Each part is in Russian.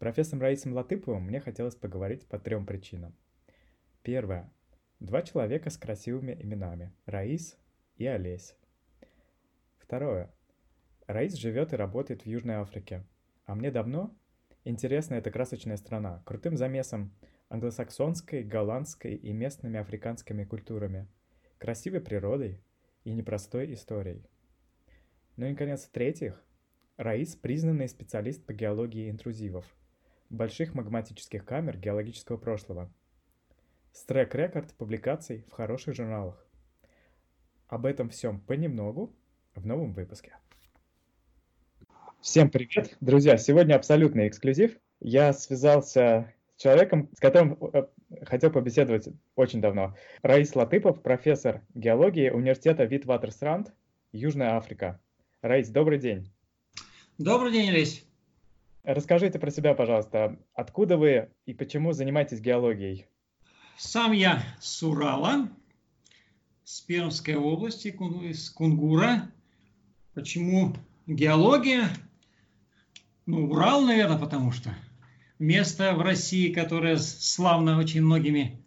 профессором Раисом Латыповым мне хотелось поговорить по трем причинам. Первое. Два человека с красивыми именами – Раис и Олесь. Второе. Раис живет и работает в Южной Африке, а мне давно интересна эта красочная страна, крутым замесом англосаксонской, голландской и местными африканскими культурами, красивой природой и непростой историей. Ну и, наконец, в-третьих, Раис – признанный специалист по геологии интрузивов, больших магматических камер геологического прошлого. С трек-рекорд публикаций в хороших журналах. Об этом всем понемногу в новом выпуске. Всем привет, друзья! Сегодня абсолютный эксклюзив. Я связался с человеком, с которым э, хотел побеседовать очень давно. Раис Латыпов, профессор геологии университета Витватерсранд, Южная Африка. Раис, добрый день. Добрый день, Лесь. Расскажите про себя, пожалуйста. Откуда вы и почему занимаетесь геологией? Сам я с Урала, с Пермской области, из Кунгура. Почему геология? Ну, Урал, наверное, потому что место в России, которое славно очень многими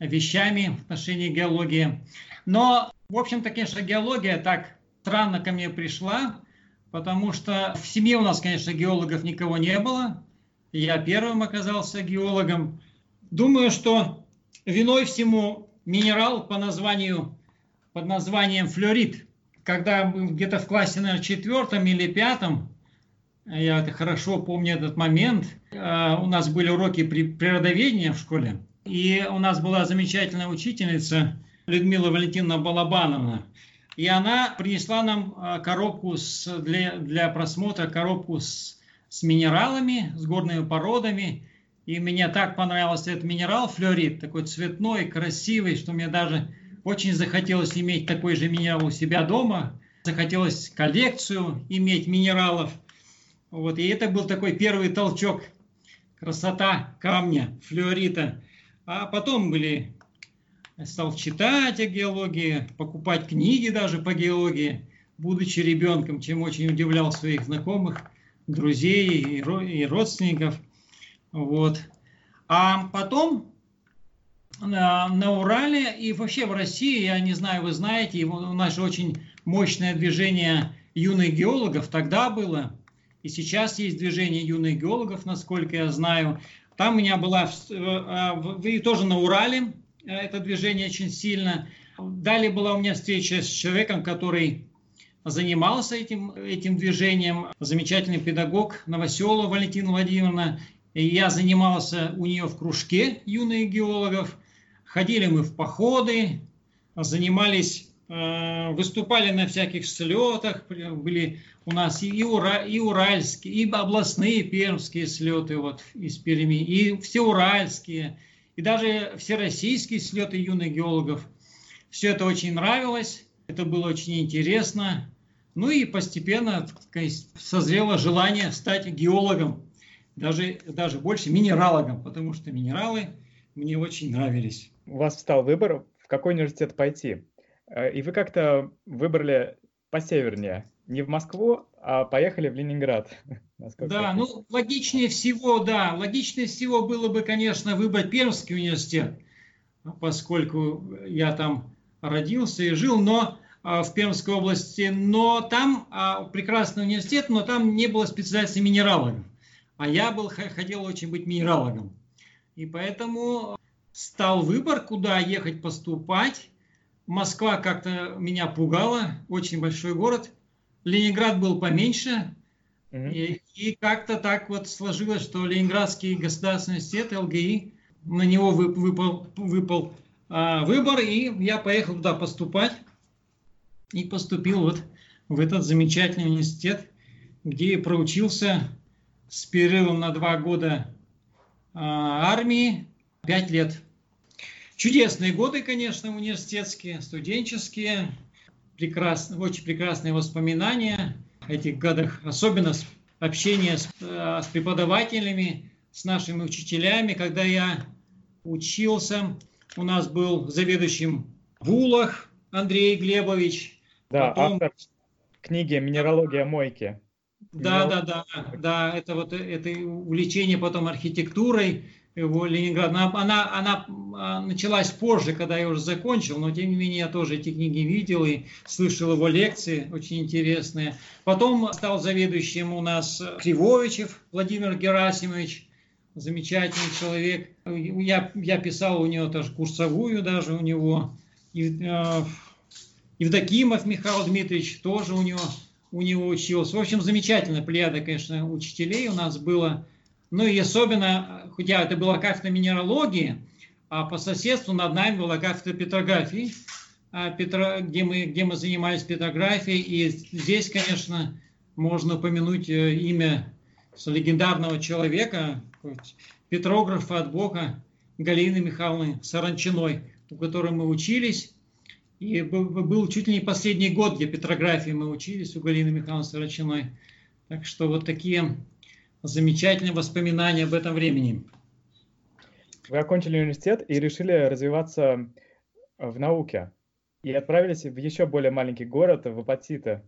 вещами в отношении геологии. Но, в общем-то, конечно, геология так странно ко мне пришла, потому что в семье у нас, конечно, геологов никого не было. Я первым оказался геологом. Думаю, что виной всему минерал по названию, под названием флюорит. Когда где-то в классе, наверное, четвертом или пятом, я это хорошо помню этот момент, э, у нас были уроки природоведения в школе, и у нас была замечательная учительница Людмила Валентиновна Балабановна. И она принесла нам а, коробку с, для, для просмотра, коробку с, с минералами, с горными породами. И мне так понравился этот минерал, флюорит, такой цветной, красивый, что мне даже очень захотелось иметь такой же минерал у себя дома. Захотелось коллекцию иметь минералов. Вот, и это был такой первый толчок. Красота камня, флюорита. А потом были стал читать о геологии, покупать книги даже по геологии, будучи ребенком, чем очень удивлял своих знакомых, друзей и родственников. Вот. А потом на, на Урале и вообще в России, я не знаю, вы знаете, у нас же очень мощное движение юных геологов тогда было, и сейчас есть движение юных геологов, насколько я знаю. Там у меня была, э, вы тоже на Урале, Э, это движение очень сильно. Далее была у меня встреча с человеком, который занимался этим, этим движением. Замечательный педагог Новоселова Валентина Владимировна. Я занимался у нее в кружке юных геологов. Ходили мы в походы, занимались, э, выступали на всяких слетах. Были у нас и, ура, и уральские, и областные пермские слеты вот, из Перми, и всеуральские – и даже всероссийские слеты юных геологов. Все это очень нравилось, это было очень интересно. Ну и постепенно сказать, созрело желание стать геологом, даже, даже больше минералогом, потому что минералы мне очень нравились. У вас встал выбор, в какой университет пойти. Э, и вы как-то выбрали посевернее, не в Москву, а поехали в Ленинград. Да, ну логичнее всего, да, логичнее всего было бы, конечно, выбрать Пермский университет, поскольку я там родился и жил, но а, в Пермской области, но там а, прекрасный университет, но там не было специальности минералогов, а я был хотел очень быть минералогом, и поэтому стал выбор, куда ехать поступать. Москва как-то меня пугала, очень большой город. Ленинград был поменьше, и, и как-то так вот сложилось, что Ленинградский государственный университет, ЛГИ, на него выпал, выпал а, выбор, и я поехал туда поступать. И поступил вот в этот замечательный университет, где проучился с перерывом на два года а, армии, пять лет. Чудесные годы, конечно, университетские, студенческие, прекрасные, очень прекрасные воспоминания этих годах, особенно общение с, э, с преподавателями, с нашими учителями. Когда я учился, у нас был заведующим Вулах Андрей Глебович. Да, Потом... автор книги «Минералогия мойки». Да, да, да, да, это вот это увлечение потом архитектурой, его Ленинград. Она, она, она а, началась позже, когда я уже закончил, но тем не менее я тоже эти книги видел и слышал его лекции, очень интересные. Потом стал заведующим у нас Кривовичев Владимир Герасимович, замечательный человек. Я, я писал у него тоже курсовую даже у него. И, э, Евдокимов Михаил Дмитриевич тоже у него, у него учился. В общем, замечательная плеяда, конечно, учителей у нас было. Ну и особенно, хотя это была кафедра минералогии, а по соседству над нами была кафедра петрографии, а где, мы, где мы занимались петрографией. И здесь, конечно, можно упомянуть э, имя легендарного человека, петрографа от Бога Галины Михайловны Саранчиной, у которой мы учились. И был чуть ли не последний год, где петрографии мы учились у Галины Михайловны Саранчиной. Так что вот такие замечательные воспоминания об этом времени. Вы окончили университет и решили развиваться в науке. И отправились в еще более маленький город, в Апатита,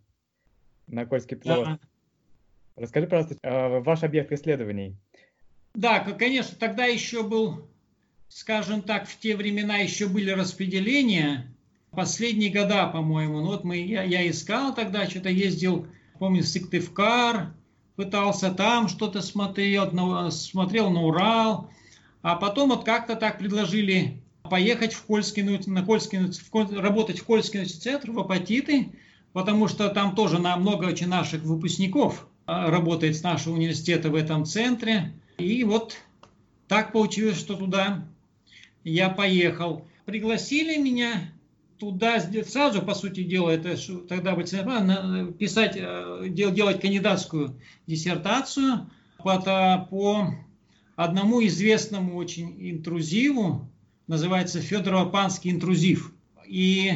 на Кольский полуостров. Да. Расскажи, пожалуйста, а, ваш объект исследований. Да, конечно, тогда еще был, скажем так, в те времена еще были распределения. Последние года, по-моему, ну вот мы, я, я искал тогда, что-то ездил, помню, в Сыктывкар, пытался там что-то смотрел, на, смотрел на Урал, а потом вот как-то так предложили поехать в Кольский, на Кольский, в, работать в Кольский центр, в Апатиты, потому что там тоже на много очень наших выпускников а, работает с нашего университета в этом центре. И вот так получилось, что туда я поехал. Пригласили меня туда сразу, по сути дела, это тогда писать, э, делать кандидатскую диссертацию по, по одному известному очень интрузиву, называется Федорово-Панский интрузив. И,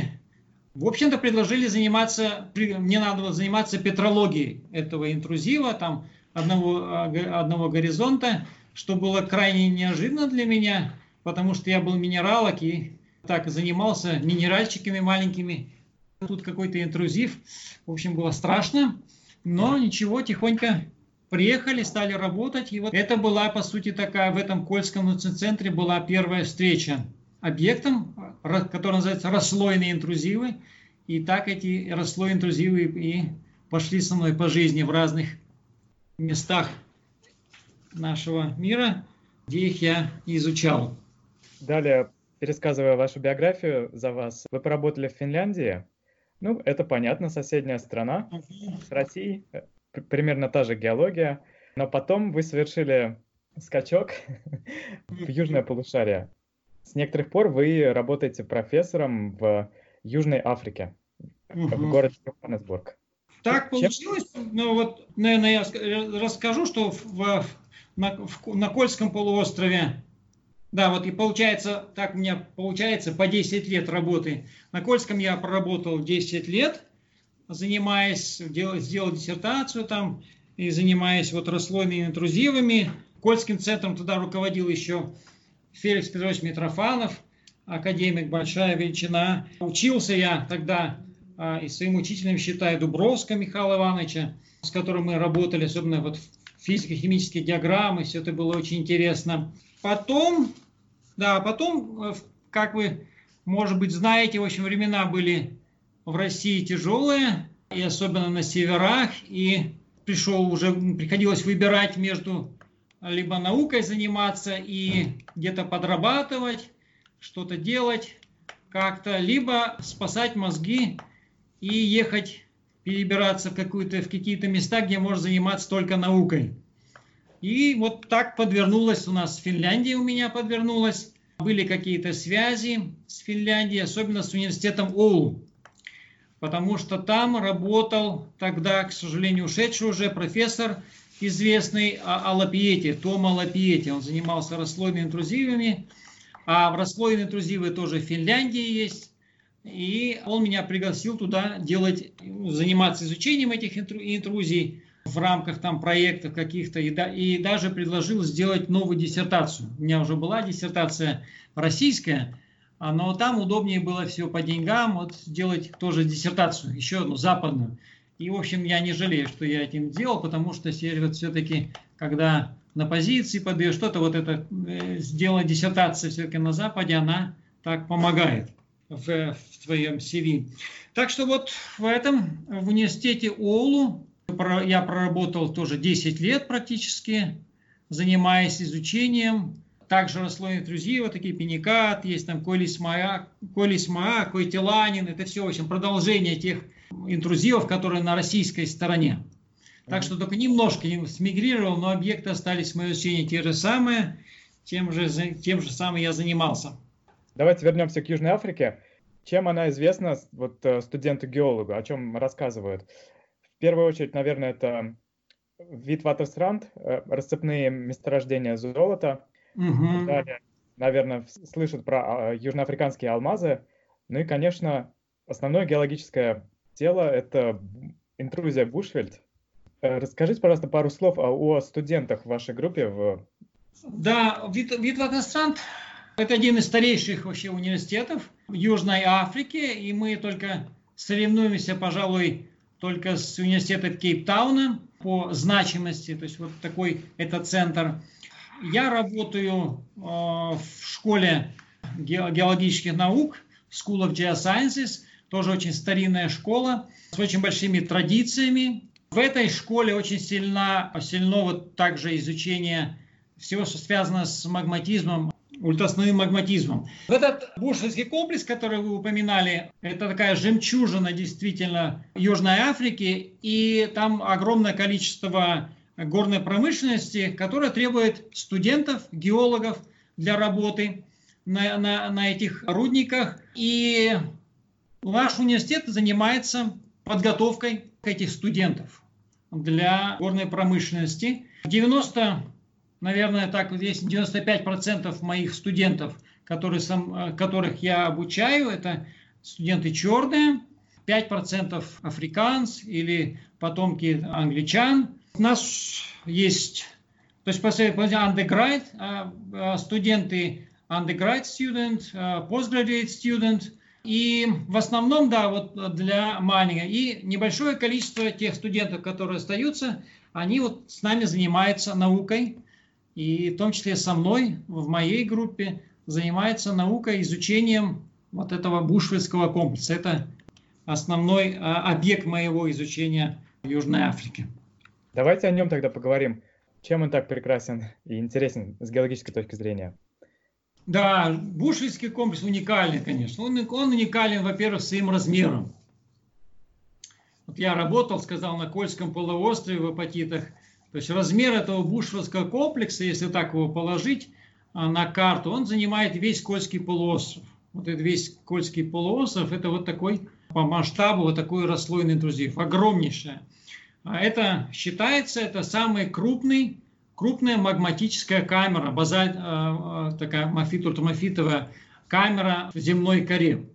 в общем-то, предложили заниматься, мне надо было заниматься петрологией этого интрузива, там одного, одного горизонта, что было крайне неожиданно для меня, потому что я был минералог и так занимался минеральчиками маленькими. Тут какой-то интрузив. В общем, было страшно. Но ничего, тихонько приехали, стали работать. И вот это была, по сути, такая в этом Кольском центре была первая встреча объектом, который называется расслойные интрузивы. И так эти расслойные интрузивы и пошли со мной по жизни в разных местах нашего мира, где их я изучал. Далее пересказывая вашу биографию за вас, вы поработали в Финляндии. Ну, это понятно, соседняя страна с Россией, э, примерно та же геология. Но потом вы совершили скачок в южное полушарие. С некоторых пор вы работаете профессором в Южной Африке, в городе Йоханнесбург. Так получилось. Ну вот, наверное, я расскажу, что в, на, в, на Кольском полуострове да, вот и получается, так у меня получается по 10 лет работы. На Кольском я проработал 10 лет, занимаясь, делал, сделал диссертацию там и занимаясь вот расслойными интрузивами. Кольским центром туда руководил еще Феликс Петрович Митрофанов, академик, большая величина. Учился я тогда а, и своим учителем считаю Дубровского Михаила Ивановича, с которым мы работали, особенно вот физико-химические диаграммы, все это было очень интересно. Потом да, потом, э, как вы, может быть, знаете, в общем, времена были в России тяжелые, и особенно на северах, и пришел уже, приходилось выбирать между либо наукой заниматься и где-то подрабатывать, что-то делать как-то, либо спасать мозги и ехать, перебираться в, в какие-то места, где можно заниматься только наукой. И вот так подвернулась у нас Финляндия у меня подвернулась. Были какие-то связи с Финляндией, особенно с университетом Оулу. Потому что там работал тогда, к сожалению, ушедший уже профессор известный о Лапиете, Тома Лапиете. Он занимался расслойными интрузивами, а в расслойные интрузивы тоже в Финляндии есть. И он меня пригласил туда делать, заниматься изучением этих интрузий в рамках там проектов каких-то и, да, и даже предложил сделать новую диссертацию. У меня уже была диссертация российская, а, но там удобнее было все по деньгам, вот сделать тоже диссертацию, еще одну западную. И, в общем, я не жалею, что я этим делал, потому что вот все-таки, когда на позиции подаешь что-то, вот это э, сделать диссертация все-таки на Западе, она так помогает в, в твоем CV. Так что вот в этом, в университете ОЛУ я проработал тоже 10 лет практически, занимаясь изучением. Также друзей, вот такие пеникат, есть там колисмаа, колисмаа, койтиланин, это все, в общем, продолжение тех интрузивов, которые на российской стороне. Так что только немножко смигрировал, но объекты остались в моем изучении те же самые, тем же, тем же самым я занимался. Давайте вернемся к Южной Африке. Чем она известна вот э, студенту-геологу, о чем рассказывают? В первую очередь, наверное, это вид Ватерсранд, э, расцепные месторождения золота. Угу. Далее, наверное, слышат про а, южноафриканские алмазы. Ну и, конечно, основное геологическое тело – это интрузия Бушвельд. Э, расскажите, пожалуйста, пару слов о, о студентах в вашей группе. В... Да, Вит, Витватерсранд – это один из старейших вообще университетов Южной Африке, и мы только соревнуемся, пожалуй, только с университетом Кейптауна по значимости, то есть вот такой это центр. Я работаю э, в школе геологических наук, School of Geosciences, тоже очень старинная школа с очень большими традициями. В этой школе очень сильно, сильно вот также изучение всего, что связано с магматизмом, ультраслойным магматизмом. В этот Бушельский комплекс, который вы упоминали, это такая жемчужина действительно Южной Африки, и там огромное количество горной промышленности, которая требует студентов, геологов для работы на, на, на этих рудниках. И наш университет занимается подготовкой этих студентов для горной промышленности. 90, наверное, так есть 95% моих студентов, которые, сам, которых я обучаю, это студенты черные, 5% африканц или потомки англичан. У нас есть, то есть после undergrad, а, а, студенты undergrad student, а, postgraduate student – и в основном, да, вот для маленького. И небольшое количество тех студентов, которые остаются, они вот с нами занимаются наукой. И в том числе со мной в моей группе занимается наукой, изучением вот этого бушвельского комплекса. Это основной а, объект моего изучения Южной Африке. Давайте о нем тогда поговорим. Чем он так прекрасен и интересен с геологической точки зрения? Да, Бушвельский комплекс уникальный, конечно. Он, он уникален, во-первых, своим размером. Вот я работал, сказал, на Кольском полуострове в апатитах. То есть размер этого Бушвельского комплекса, если так его положить а, на карту, он занимает весь Кольский полуостров. Вот этот весь Кольский полуостров, это вот такой по масштабу, вот такой расслойный интрузив, огромнейшее. А это считается, это самый крупный крупная магматическая камера, базаль, э, такая мафит-ультрамафитовая камера в земной коре.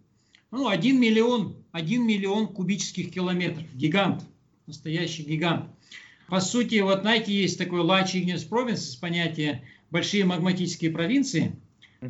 Ну, 1 миллион, 1 миллион кубических километров. Гигант, настоящий гигант. По сути, вот знаете, есть такой Large Igneous Provinces, понятие большие магматические провинции,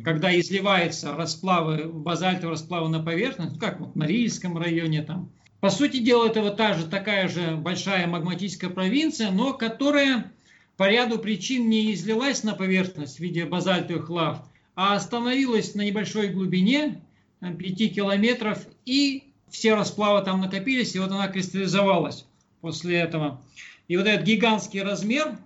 когда изливаются расплавы, базальтовые расплавы на поверхность, ну, как вот на Рильском районе там. По сути дела, это вот та же, такая же большая магматическая провинция, но которая по ряду причин не излилась на поверхность в виде базальтовых лав, а остановилась на небольшой глубине, 5 километров, и все расплавы там накопились, и вот она кристаллизовалась после этого. И вот этот гигантский размер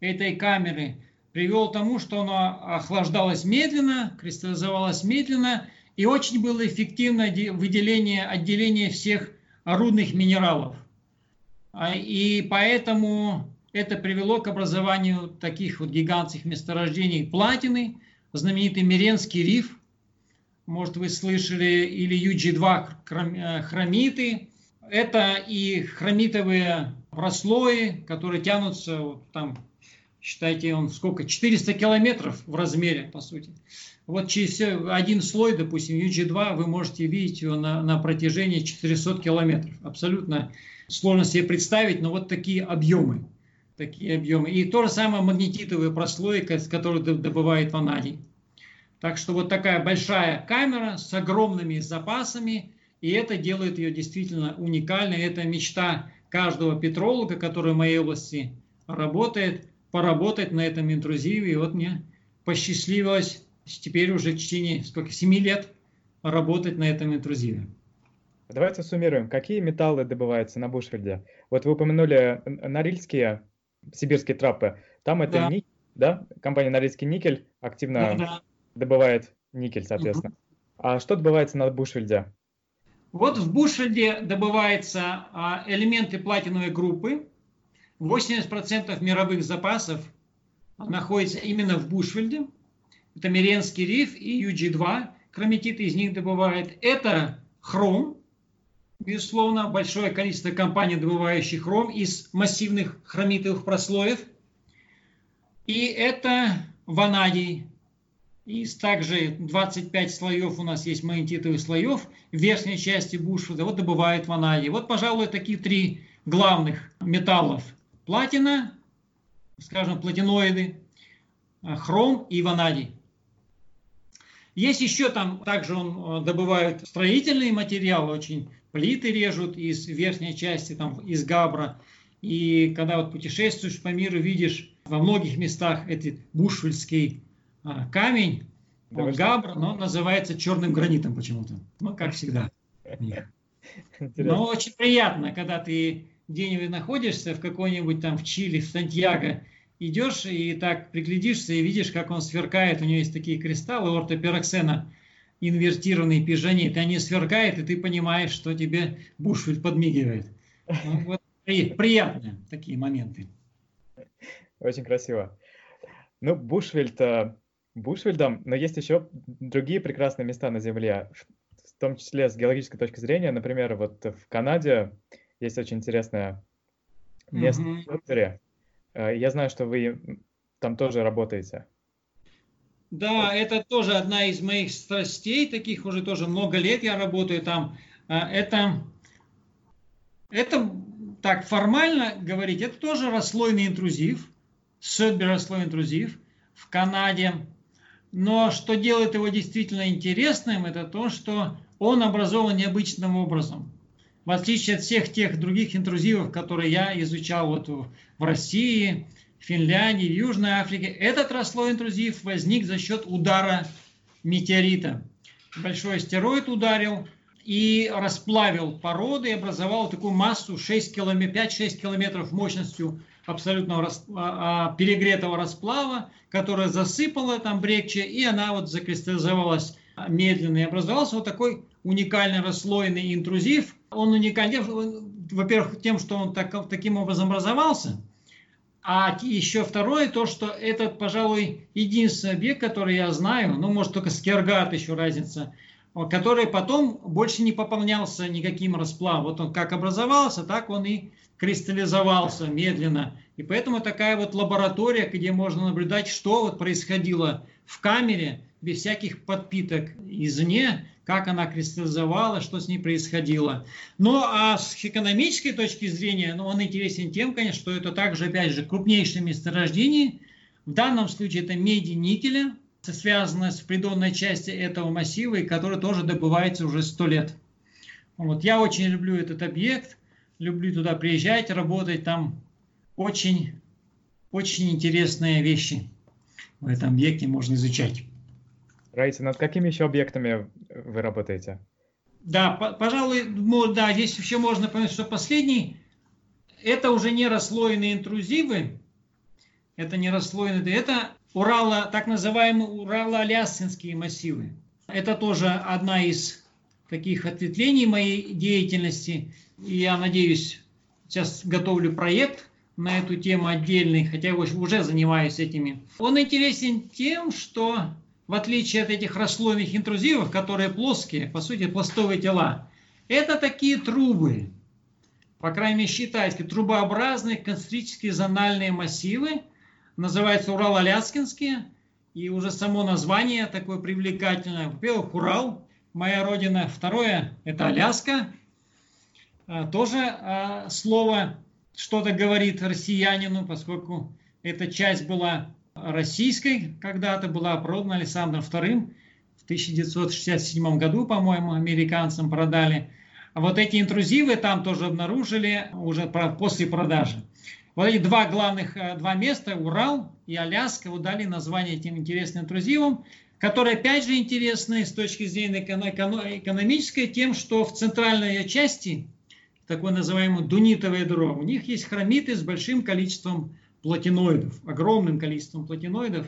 этой камеры привел к тому, что она охлаждалась медленно, кристаллизовалась медленно, и очень было эффективное выделение, отделение всех рудных минералов. А, и поэтому это привело к образованию таких вот гигантских месторождений платины, знаменитый Миренский риф, может вы слышали, или UG2 э, хромиты. Это и хромитовые прослои, которые тянутся вот там, считайте, он сколько, 400 километров в размере, по сути. Вот через один слой, допустим, UG2, вы можете видеть его на, на протяжении 400 километров. Абсолютно сложно себе представить, но вот такие объемы такие объемы. И то же самое магнетитовая прослойка, с которой добывает ванадий. Так что вот такая большая камера с огромными запасами И это делает ее действительно уникальной. Это мечта каждого петролога, который в моей области работает, поработать на этом интрузиве. И вот мне посчастливилось теперь уже в течение сколько, 7 лет работать на этом интрузиве. Давайте суммируем. Какие металлы добываются на Бушфельде? Вот вы упомянули норильские сибирские трапы. Там это да. никель, да? Компания Норильский никель активно да, да. добывает никель, соответственно. Угу. А что добывается на Бушфельде? Вот в Бушфельде добываются а, элементы платиновой группы. 80% мировых запасов находится именно в Бушфельде. Это Миренский риф и UG2. Хроматит из них добывает. Это хром, безусловно, большое количество компаний, добывающих хром из массивных хромитовых прослоев. И это ванадий. Из также 25 слоев у нас есть магнетитовых слоев. В верхней части Бушфорда вот добывают ванадий. Вот, пожалуй, такие три главных металлов. Платина, скажем, платиноиды, хром и ванадий. Есть еще там, также он э, добывают строительные материалы, очень плиты режут из верхней части, там, из габра. И когда вот путешествуешь по миру, видишь во многих местах этот бушвельский а, камень, он габр, но называется черным гранитом почему-то. Ну, как всегда. Но очень приятно, когда ты где-нибудь находишься в какой-нибудь там в Чили, в Сантьяго, идешь и так приглядишься и видишь, как он сверкает. У него есть такие кристаллы ортопероксена, инвертированный пижонит. Они сверкают, и ты понимаешь, что тебе Бушвель подмигивает. Ну, вот, при, приятные такие моменты. Очень красиво. Ну, Бушвельд, Бушвельдом, но есть еще другие прекрасные места на Земле, в том числе с геологической точки зрения. Например, вот в Канаде есть очень интересное место mm-hmm. в Я знаю, что вы там тоже работаете. Да, это тоже одна из моих страстей, таких уже тоже много лет я работаю там. А, это, это так формально говорить, это тоже расслойный интрузив, Сетби расслойный интрузив в Канаде. Но что делает его действительно интересным, это то, что он образован необычным образом. В отличие от всех тех других интрузивов, которые я изучал вот в России, Финляндии, Южной Африке. Этот расслой интрузив возник за счет удара метеорита. Большой астероид ударил и расплавил породы и образовал такую массу 6 километров, 5-6 километров мощностью абсолютно рас, а, а, перегретого расплава, которая засыпала там брекче, и она вот закристаллизовалась медленно. И образовался вот такой уникальный расслоенный интрузив. Он уникален, во-первых, тем, что он так, таким образом образовался – а еще второе, то, что этот, пожалуй, единственный объект, который я знаю, ну, может, только Скергат еще разница, который потом больше не пополнялся никаким расплавом. Вот он как образовался, так он и кристаллизовался медленно. И поэтому такая вот лаборатория, где можно наблюдать, что вот происходило в камере без всяких подпиток извне, как она кристаллизовала, что с ней происходило. Ну, а с экономической точки зрения, ну, он интересен тем, конечно, что это также, опять же, крупнейшее месторождение. В данном случае это меди никеля, связано с придонной части этого массива, и который тоже добывается уже сто лет. Вот, я очень люблю этот объект, люблю туда приезжать, работать, там очень, очень интересные вещи в этом объекте можно изучать. Раиса, над какими еще объектами вы работаете? Да, пожалуй, да, здесь еще можно понять, что последний, это уже не расслоенные интрузивы, это не расслоенные, это Урала, так называемые Урало-Аляскинские массивы. Это тоже одна из таких ответвлений моей деятельности. И я надеюсь, сейчас готовлю проект на эту тему отдельный, хотя я уже занимаюсь этими. Он интересен тем, что в отличие от этих расслойных интрузивов, которые плоские, по сути, пластовые тела, это такие трубы, по крайней мере, считается, трубообразные концентрические зональные массивы, называются Урал-Аляскинские, и уже само название такое привлекательное. Во-первых, Урал, моя родина. Второе, это Аляска. А, тоже а, слово что-то говорит россиянину, поскольку эта часть была российской когда-то, была продана Александром II в 1967 году, по-моему, американцам продали. А вот эти интрузивы там тоже обнаружили уже после продажи. Вот эти два главных, э, два места, Урал и Аляска, вот дали название этим интересным интрузивам, которые опять же интересны с точки зрения экономической тем, что в центральной части, такое называемое дунитовое ядро, у них есть хромиты с большим количеством платиноидов, огромным количеством платиноидов.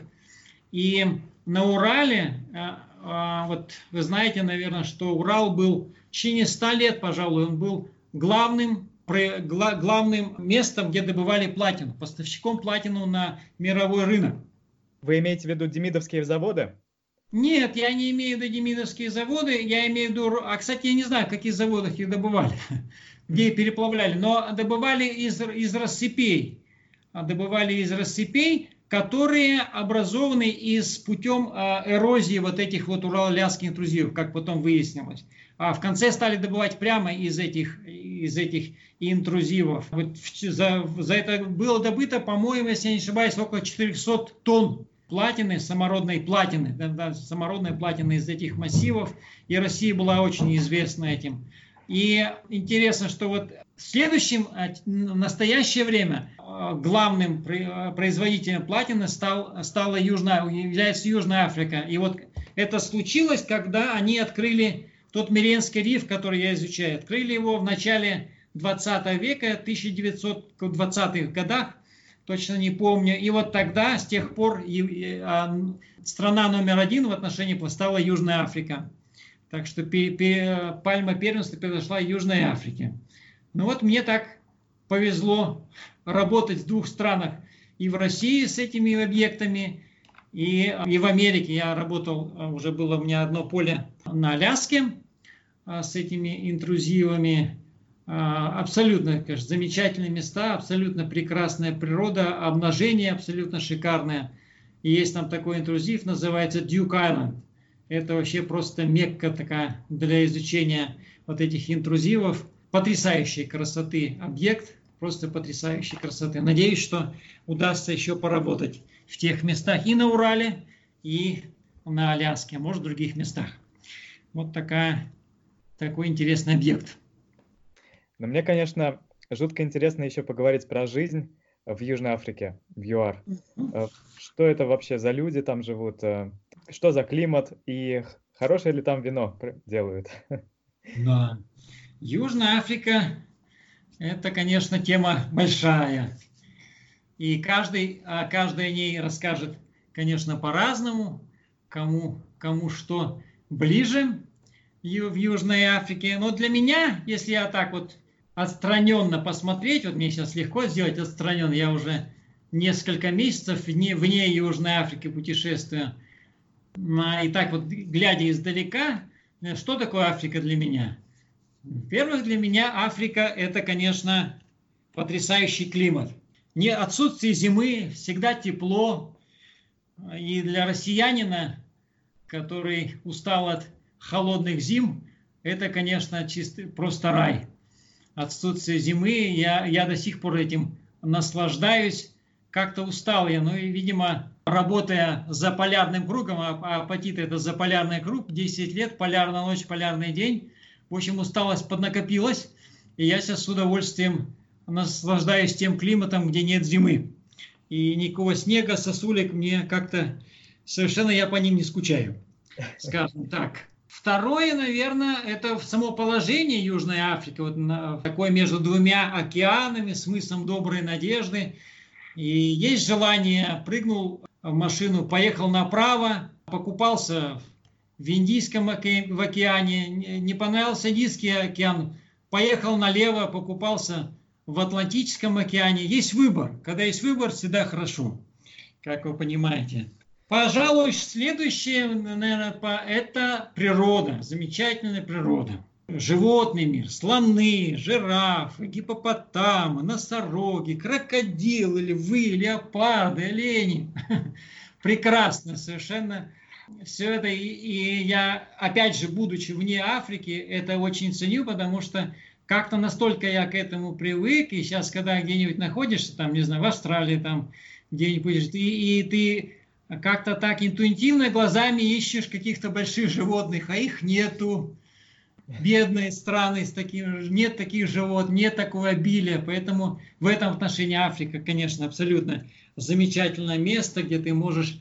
И на Урале, э, э, вот вы знаете, наверное, что Урал был в течение 100 лет, пожалуй, он был главным главным местом, где добывали платину, поставщиком платину на мировой рынок. Вы имеете в виду демидовские заводы? Нет, я не имею в виду демидовские заводы, я имею в виду, а кстати, я не знаю, в каких заводах их добывали, где переплавляли, но добывали из, из рассыпей, добывали из рассыпей, которые образованы из путем а, эрозии вот этих вот урало-ляских интрузивов, как потом выяснилось. А в конце стали добывать прямо из этих, из этих интрузивов. Вот за, за это было добыто, по-моему, если я не ошибаюсь, около 400 тонн платины, самородной платины, да, да, самородной платины из этих массивов. И Россия была очень известна этим. И интересно, что вот в следующем, а, в настоящее время, а, главным а, производителем платины стал, стала Южная, является Южная Африка. И вот это случилось, когда они открыли тот Миренский риф, который я изучаю. Открыли его в начале 20 века, 1920-х годах, точно не помню. И вот тогда, с тех пор, страна номер один в отношении стала Южная Африка. Так что пальма первенства в Южной Африке. Ну вот мне так повезло работать в двух странах. И в России с этими объектами, и, и в Америке. Я работал, уже было у меня одно поле на Аляске а, с этими интрузивами. Абсолютно, конечно, замечательные места, абсолютно прекрасная природа, обнажение абсолютно шикарное. И есть там такой интрузив, называется Duke Island. Это вообще просто мекка такая для изучения вот этих интрузивов. Потрясающей красоты объект, просто потрясающей красоты. Надеюсь, что удастся еще поработать в тех местах и на Урале, и на Аляске, а может в других местах. Вот такая, такой интересный объект. Но мне, конечно, жутко интересно еще поговорить про жизнь в Южной Африке, в ЮАР. Э, что это вообще за люди там живут? Э, что за климат и хорошее ли там вино делают. Да. Южная Африка – это, конечно, тема большая. И каждый, а каждый о ней расскажет, конечно, по-разному, кому, кому что ближе в Южной Африке. Но для меня, если я так вот отстраненно посмотреть, вот мне сейчас легко сделать отстраненно, я уже несколько месяцев вне, вне Южной Африки путешествую, и так вот, глядя издалека, что такое Африка для меня? Во-первых, для меня Африка – это, конечно, потрясающий климат. Не отсутствие зимы, всегда тепло. И для россиянина, который устал от холодных зим, это, конечно, чисто, просто рай. Отсутствие зимы, я, я до сих пор этим наслаждаюсь. Как-то устал я, ну и, видимо, работая за полярным кругом, а апатит это за полярный круг, 10 лет, полярная ночь, полярный день. В общем, усталость поднакопилась, и я сейчас с удовольствием наслаждаюсь тем климатом, где нет зимы. И никакого снега, сосулек мне как-то совершенно я по ним не скучаю, скажем так. Второе, наверное, это само положение Южной Африки, вот такое между двумя океанами, смыслом доброй надежды. И есть желание, прыгнул в машину, поехал направо, покупался в Индийском в океане, не понравился Индийский океан, поехал налево, покупался в Атлантическом океане. Есть выбор. Когда есть выбор, всегда хорошо, как вы понимаете. Пожалуй, следующее, наверное, это природа, замечательная природа. Животный мир, слоны, жирафы, гипопотамы, носороги, крокодилы, львы, леопарды, олени. Прекрасно совершенно все это. И, и я, опять же, будучи вне Африки, это очень ценю, потому что как-то настолько я к этому привык, и сейчас, когда где-нибудь находишься, там, не знаю, в Австралии, там, где-нибудь, и, и ты как-то так интуитивно глазами ищешь каких-то больших животных, а их нету. Бедные страны с таким, нет таких живот, нет такого обилия. Поэтому в этом отношении Африка, конечно, абсолютно замечательное место, где ты можешь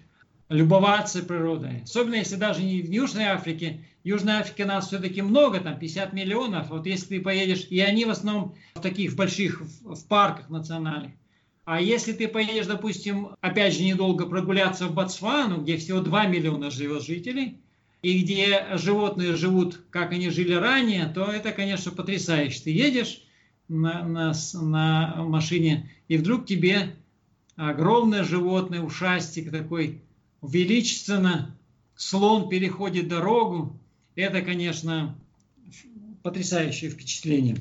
любоваться природой. Особенно если даже не в Южной Африке. В Южной Африке нас все-таки много, там 50 миллионов. Вот если ты поедешь, и они в основном в таких больших в парках национальных. А если ты поедешь, допустим, опять же недолго прогуляться в Ботсвану, где всего 2 миллиона живет жителей, и где животные живут, как они жили ранее, то это, конечно, потрясающе. Ты едешь на, на, на машине, и вдруг тебе огромное животное, ушастик такой, величественно, слон переходит дорогу. Это, конечно, потрясающее впечатление.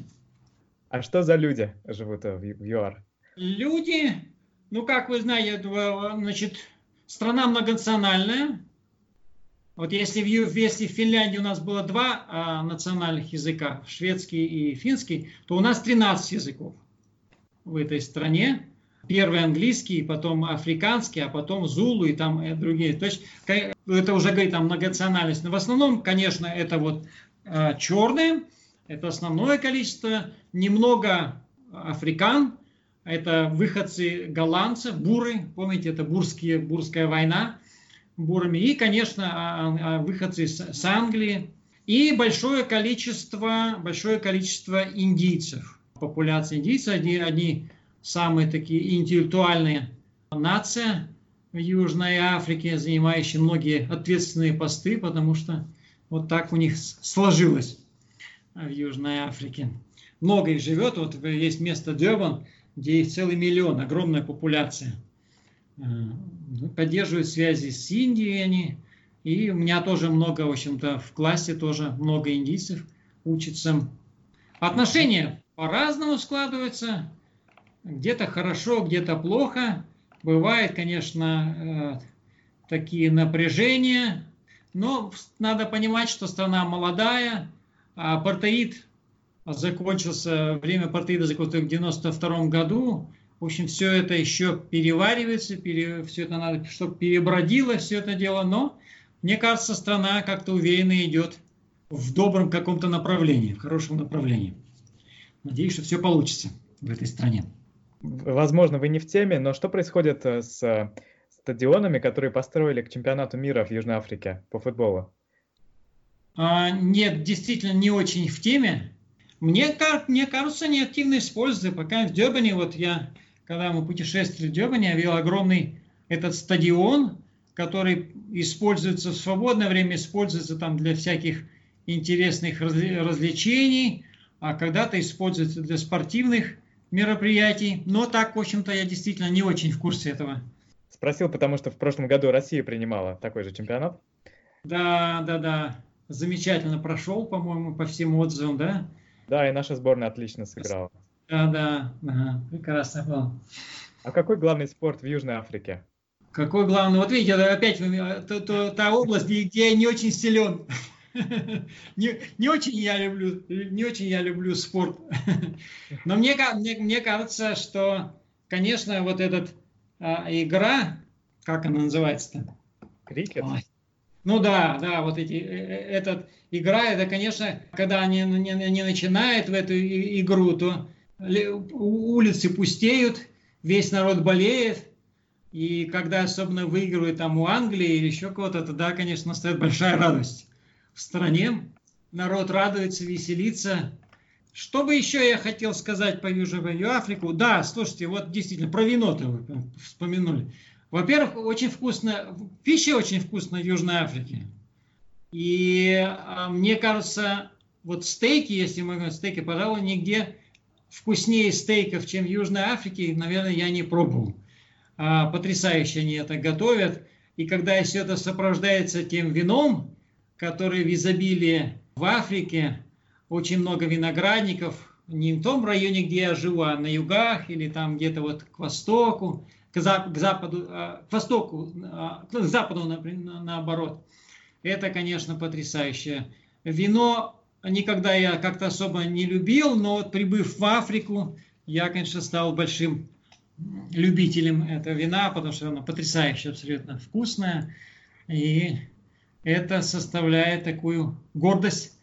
А что за люди живут в ЮАР? Люди, ну, как вы знаете, значит, страна многонациональная. Вот если в, если в Финляндии у нас было два а, национальных языка, шведский и финский, то у нас 13 языков в этой стране. Первый английский, потом африканский, а потом зулу и там и другие. То есть это уже говорит о многонациональности. Но в основном, конечно, это вот а, черные, это основное количество, немного африкан, это выходцы голландцев, буры, помните, это бурские, бурская война бурами. И, конечно, а, а, выходцы с Англии. И большое количество, большое количество индийцев. Популяция индийцев, они, они самые такие интеллектуальные нация в Южной Африке, занимающие многие ответственные посты, потому что вот так у них сложилось в Южной Африке. Много их живет, вот есть место Дёбан, где их целый миллион, огромная популяция. Э, ну, поддерживают связи с Индией они. И у меня тоже много, в общем-то, в классе тоже много индийцев учатся. Отношения по-разному складываются. Где-то хорошо, где-то плохо. Бывает, конечно, э, такие напряжения. Но надо понимать, что страна молодая, а апартеид закончился, время апартеида закончилось в 92 году. В общем, все это еще переваривается, пере, все это надо, чтобы перебродило все это дело. Но, мне кажется, страна как-то уверенно идет в добром каком-то направлении, в хорошем направлении. Надеюсь, что все получится в этой стране. Возможно, вы не в теме, но что происходит э, с стадионами, которые построили к чемпионату мира в Южной Африке по футболу? А, нет, действительно не очень в теме. Мне, мне кажется, они активно используют. Пока в Дёбане, вот я, когда мы путешествовали в Дёбане, я видел огромный этот стадион, который используется в свободное время, используется там для всяких интересных развлечений, а когда-то используется для спортивных мероприятий. Но так, в общем-то, я действительно не очень в курсе этого. Спросил, потому что в прошлом году Россия принимала такой же чемпионат. Да, да, да. Замечательно прошел, по-моему, по всем отзывам, да. Да, и наша сборная отлично сыграла. Да, да, ага, прекрасно был. А какой главный спорт в Южной Африке? Какой главный? Вот видите, опять та область, где я не очень силен. Не, не очень я люблю, не очень я люблю спорт. Но мне, мне, мне кажется, что, конечно, вот эта а, игра, как она называется-то? Крикет. Ой, ну да, да, вот эти, э, э, этот игра, это, конечно, когда они не, не начинают в эту игру, то улицы пустеют, весь народ болеет, и когда особенно выигрывают там у Англии или еще кого-то, тогда, конечно, стоит большая радость в стране. Народ радуется, веселится. Что бы еще я хотел сказать по Южной Африку? Да, слушайте, вот действительно, про вино-то вы вспомянули. Во-первых, очень вкусно, пища очень вкусная в Южной Африке. И а, мне кажется, вот стейки, если мы говорим стейки, пожалуй, нигде вкуснее стейков, чем в Южной Африке, наверное, я не пробовал. А, потрясающе они это готовят. И когда все это сопровождается тем вином, который в изобилии в Африке, очень много виноградников, не в том районе, где я живу, а на югах или там где-то вот к востоку, к, зап- к западу, а, к востоку, а, к западу наоборот. Это, конечно, потрясающе. Вино никогда я как-то особо не любил, но вот прибыв в Африку, я, конечно, стал большим любителям этого вина, потому что оно потрясающе абсолютно вкусное. И это составляет такую гордость,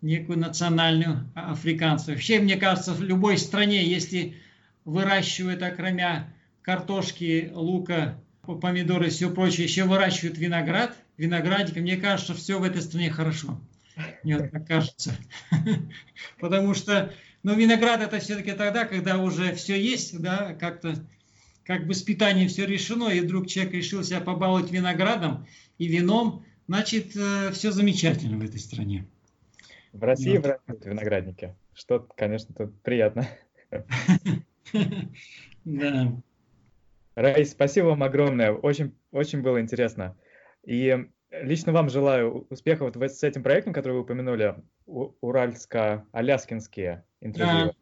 некую национальную африканцев. Вообще, мне кажется, в любой стране, если выращивают, окромя картошки, лука, помидоры и все прочее, еще выращивают виноград, виноградника, мне кажется, все в этой стране хорошо. Мне так кажется. Потому что, ну, виноград это все-таки тогда, когда уже все есть, да, как-то, как бы с питанием все решено, и вдруг человек решил себя побаловать виноградом и вином, значит, э, все замечательно в этой стране. В России вот. выращивают виноградники, что, конечно, тут приятно. Да. Раис, спасибо вам огромное. Очень, очень было интересно. И лично вам желаю успехов вот с этим проектом, который вы упомянули, Уральско-Аляскинские интервью. Да.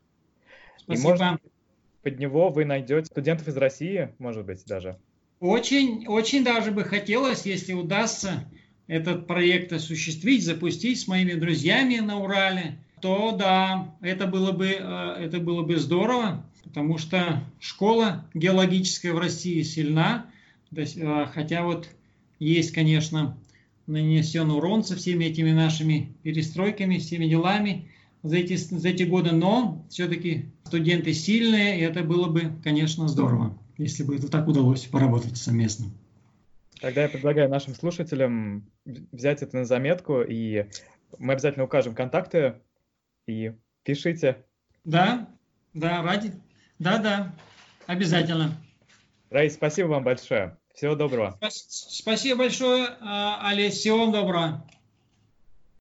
Спасибо. И, может, под него вы найдете студентов из России, может быть, даже. Очень, очень даже бы хотелось, если удастся этот проект осуществить, запустить с моими друзьями на Урале, то да, это было бы, э, это было бы здорово, потому что школа геологическая в России сильна, э, хотя вот есть, конечно, нанесен урон со всеми этими нашими перестройками, всеми делами за эти, за эти годы, но все-таки студенты сильные, и это было бы, конечно, здорово, если бы это так удалось поработать совместно. Тогда я предлагаю нашим слушателям взять это на заметку, и мы обязательно укажем контакты, и пишите. Да, да, ради. Да, да, обязательно. Раис, спасибо вам большое. Всего доброго. Спасибо большое, а, Олесь. Всего доброго.